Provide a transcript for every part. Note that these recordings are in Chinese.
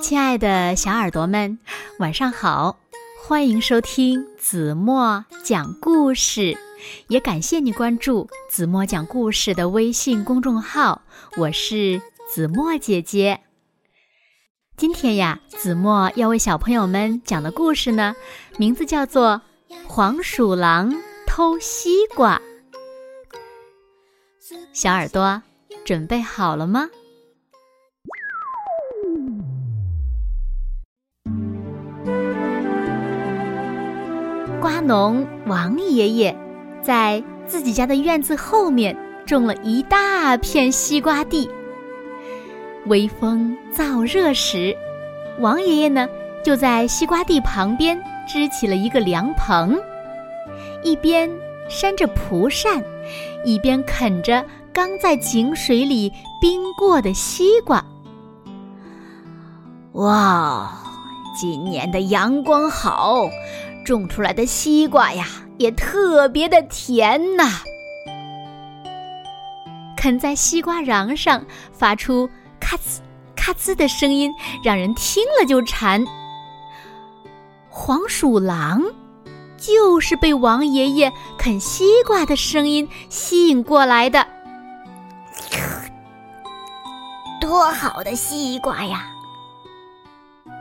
亲爱的小耳朵们，晚上好！欢迎收听子墨讲故事，也感谢你关注子墨讲故事的微信公众号。我是子墨姐姐。今天呀，子墨要为小朋友们讲的故事呢，名字叫做《黄鼠狼偷西瓜》。小耳朵准备好了吗？瓜农王爷爷在自己家的院子后面种了一大片西瓜地。微风燥热时，王爷爷呢就在西瓜地旁边支起了一个凉棚，一边扇着蒲扇，一边啃着刚在井水里冰过的西瓜。哇，今年的阳光好。种出来的西瓜呀，也特别的甜呐！啃在西瓜瓤上发出咔呲咔呲的声音，让人听了就馋。黄鼠狼就是被王爷爷啃西瓜的声音吸引过来的。多好的西瓜呀！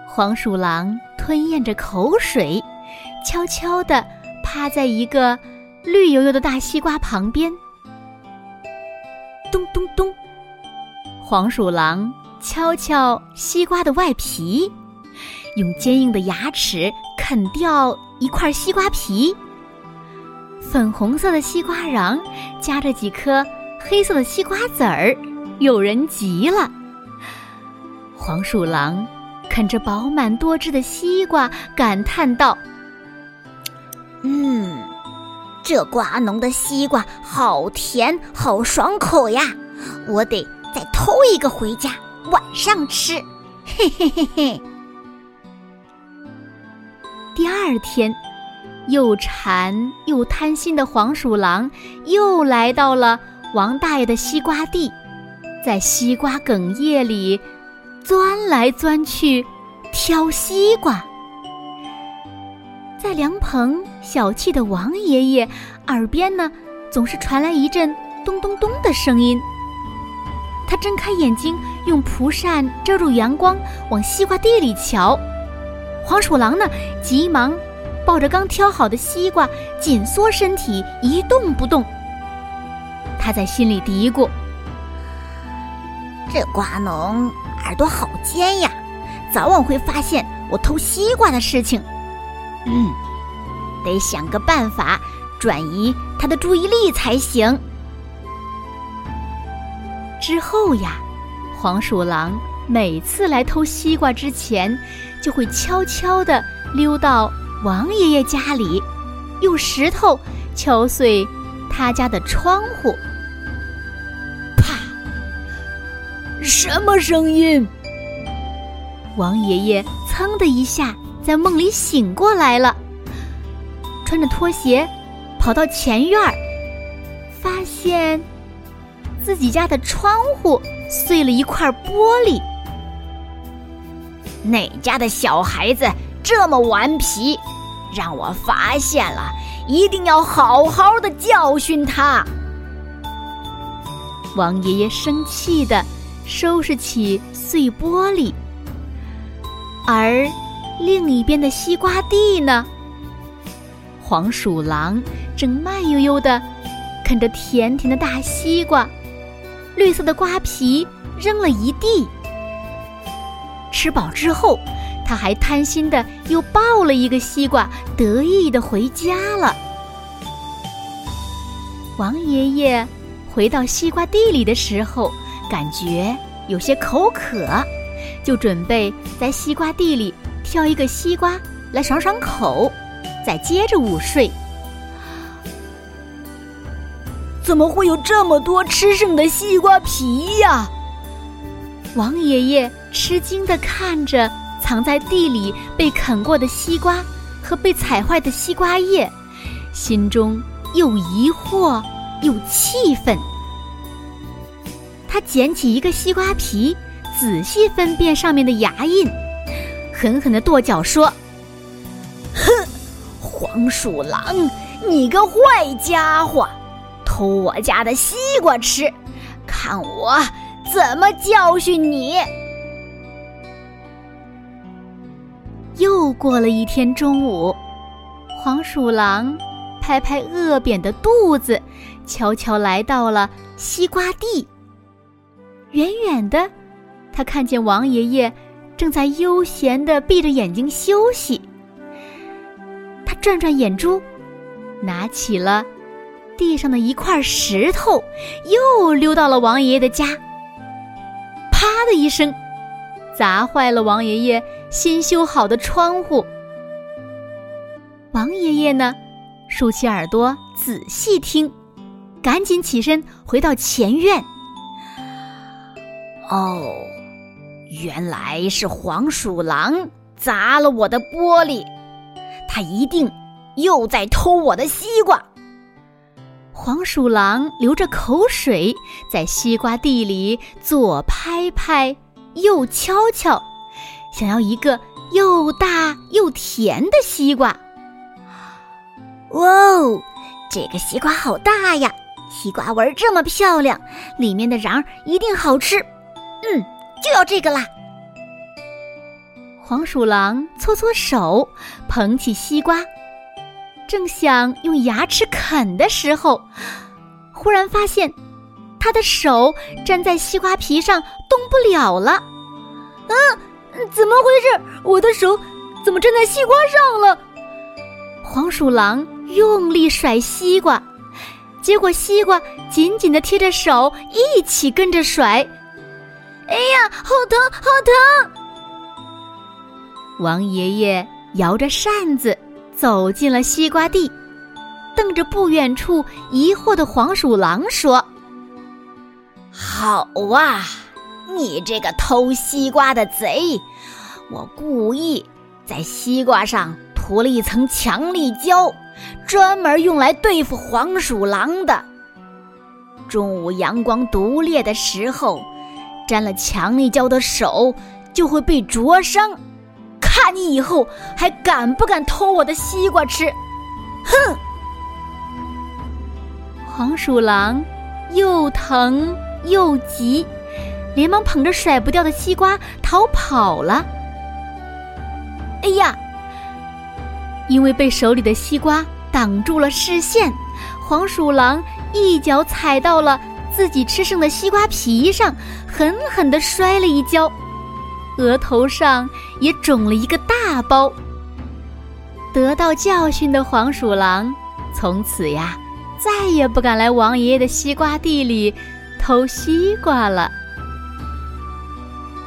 黄鼠狼吞咽着口水。悄悄地趴在一个绿油油的大西瓜旁边，咚咚咚，黄鼠狼敲敲西瓜的外皮，用坚硬的牙齿啃掉一块西瓜皮。粉红色的西瓜瓤夹着几颗黑色的西瓜籽儿，诱人极了。黄鼠狼啃着饱满多汁的西瓜，感叹道。嗯，这瓜农的西瓜好甜，好爽口呀！我得再偷一个回家，晚上吃。嘿嘿嘿嘿。第二天，又馋又贪心的黄鼠狼又来到了王大爷的西瓜地，在西瓜梗叶里钻来钻去，挑西瓜。在凉棚小气的王爷爷耳边呢，总是传来一阵咚咚咚的声音。他睁开眼睛，用蒲扇遮住阳光，往西瓜地里瞧。黄鼠狼呢，急忙抱着刚挑好的西瓜，紧缩身体，一动不动。他在心里嘀咕：“这瓜农耳朵好尖呀，早晚会发现我偷西瓜的事情。”嗯，得想个办法转移他的注意力才行。之后呀，黄鼠狼每次来偷西瓜之前，就会悄悄地溜到王爷爷家里，用石头敲碎他家的窗户。啪！什么声音？王爷爷噌的一下。在梦里醒过来了，穿着拖鞋跑到前院儿，发现自己家的窗户碎了一块玻璃。哪家的小孩子这么顽皮？让我发现了，一定要好好的教训他。王爷爷生气的收拾起碎玻璃，而。另一边的西瓜地呢？黄鼠狼正慢悠悠地啃着甜甜的大西瓜，绿色的瓜皮扔了一地。吃饱之后，他还贪心的又抱了一个西瓜，得意的回家了。王爷爷回到西瓜地里的时候，感觉有些口渴，就准备在西瓜地里。挑一个西瓜来爽爽口，再接着午睡。怎么会有这么多吃剩的西瓜皮呀？王爷爷吃惊的看着藏在地里被啃过的西瓜和被踩坏的西瓜叶，心中又疑惑又气愤。他捡起一个西瓜皮，仔细分辨上面的牙印。狠狠的跺脚说：“，黄鼠狼，你个坏家伙，偷我家的西瓜吃，看我怎么教训你！”又过了一天中午，黄鼠狼拍拍饿扁的肚子，悄悄来到了西瓜地。远远的，他看见王爷爷正在悠闲的闭着眼睛休息。转转眼珠，拿起了地上的一块石头，又溜到了王爷爷的家。啪的一声。砸坏了王爷爷新修好的窗户。王爷爷呢，竖起耳朵仔细听，赶紧起身回到前院。哦，原来是黄鼠狼砸了我的玻璃，他一定又在偷我的西瓜。黄鼠狼流着口水，在西瓜地里左拍拍。右敲敲，想要一个又大又甜的西瓜。哇哦，这个西瓜好大呀！西瓜纹这么漂亮，里面的瓤一定好吃。嗯，就要这个啦！黄鼠狼搓搓手，捧起西瓜，正想用牙齿啃的时候，忽然发现。他的手粘在西瓜皮上，动不了了。啊，怎么回事？我的手怎么粘在西瓜上了？黄鼠狼用力甩西瓜，结果西瓜紧紧的贴着手一起跟着甩。哎呀，好疼，好疼！王爷爷摇着扇子走进了西瓜地，瞪着不远处疑惑的黄鼠狼说。好啊，你这个偷西瓜的贼！我故意在西瓜上涂了一层强力胶，专门用来对付黄鼠狼的。中午阳光毒烈的时候，沾了强力胶的手就会被灼伤。看你以后还敢不敢偷我的西瓜吃！哼！黄鼠狼又疼。又急，连忙捧着甩不掉的西瓜逃跑了。哎呀！因为被手里的西瓜挡住了视线，黄鼠狼一脚踩到了自己吃剩的西瓜皮上，狠狠的摔了一跤，额头上也肿了一个大包。得到教训的黄鼠狼，从此呀，再也不敢来王爷爷的西瓜地里。偷西瓜了。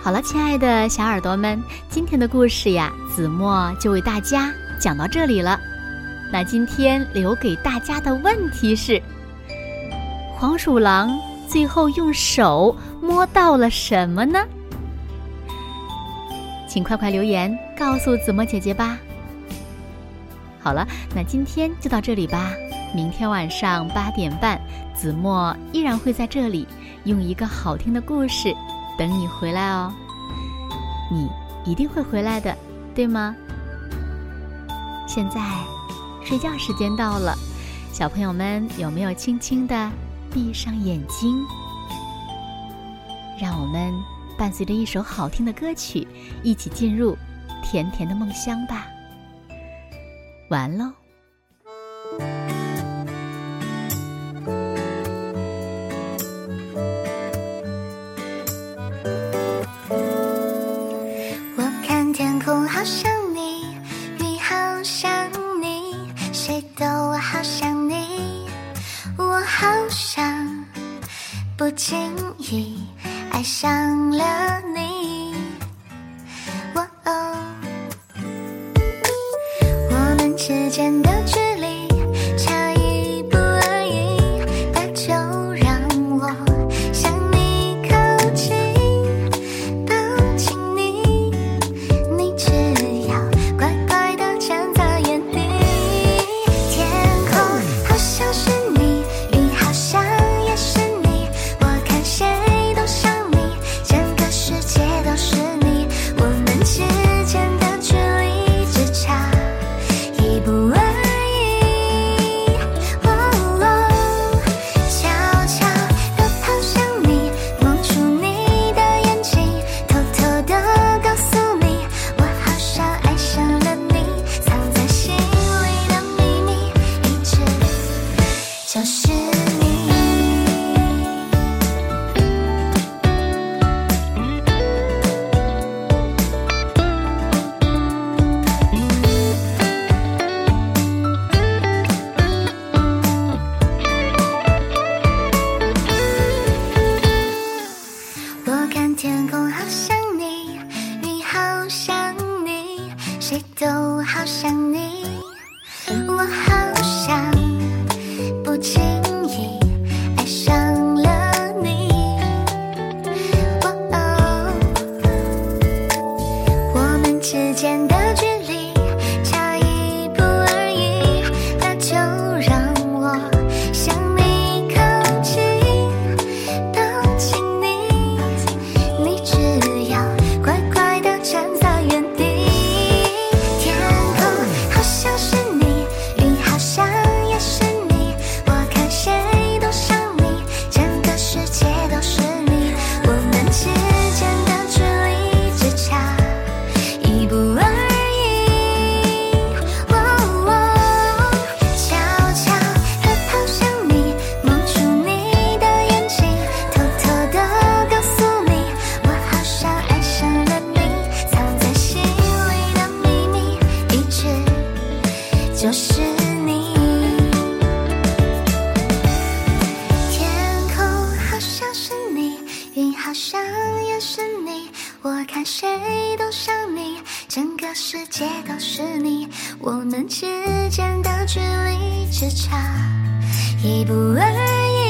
好了，亲爱的小耳朵们，今天的故事呀，子墨就为大家讲到这里了。那今天留给大家的问题是：黄鼠狼最后用手摸到了什么呢？请快快留言告诉子墨姐姐吧。好了，那今天就到这里吧。明天晚上八点半，子墨依然会在这里，用一个好听的故事等你回来哦。你一定会回来的，对吗？现在睡觉时间到了，小朋友们有没有轻轻的闭上眼睛？让我们伴随着一首好听的歌曲，一起进入甜甜的梦乡吧。完喽。我好想你我好想不期想你，整个世界都是你，我们之间的距离只差一步而已。